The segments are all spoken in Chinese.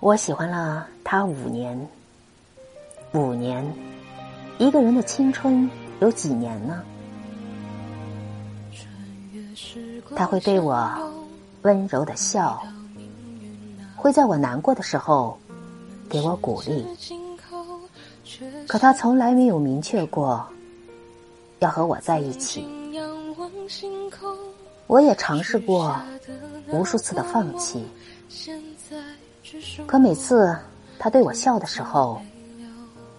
我喜欢了他五年，五年，一个人的青春有几年呢？他会对我温柔的笑，会在我难过的时候给我鼓励，可他从来没有明确过要和我在一起。我也尝试过无数次的放弃。可每次他对我笑的时候，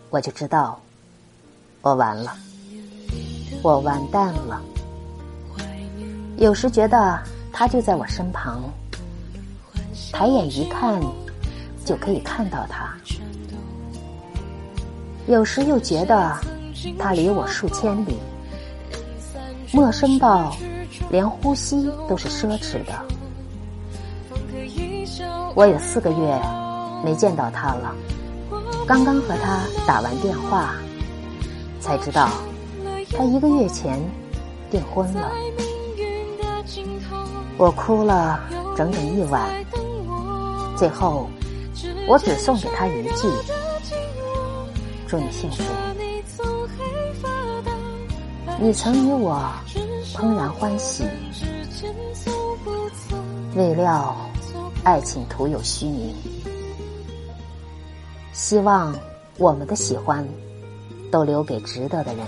我就知道我完了，我完蛋了。有时觉得他就在我身旁，抬眼一看就可以看到他；有时又觉得他离我数千里，陌生到连呼吸都是奢侈的。我有四个月没见到他了，刚刚和他打完电话，才知道他一个月前订婚了。我哭了整整一晚，最后我只送给他一句：“祝你幸福。”你曾与我怦然欢喜，未料。爱情徒有虚名，希望我们的喜欢都留给值得的人。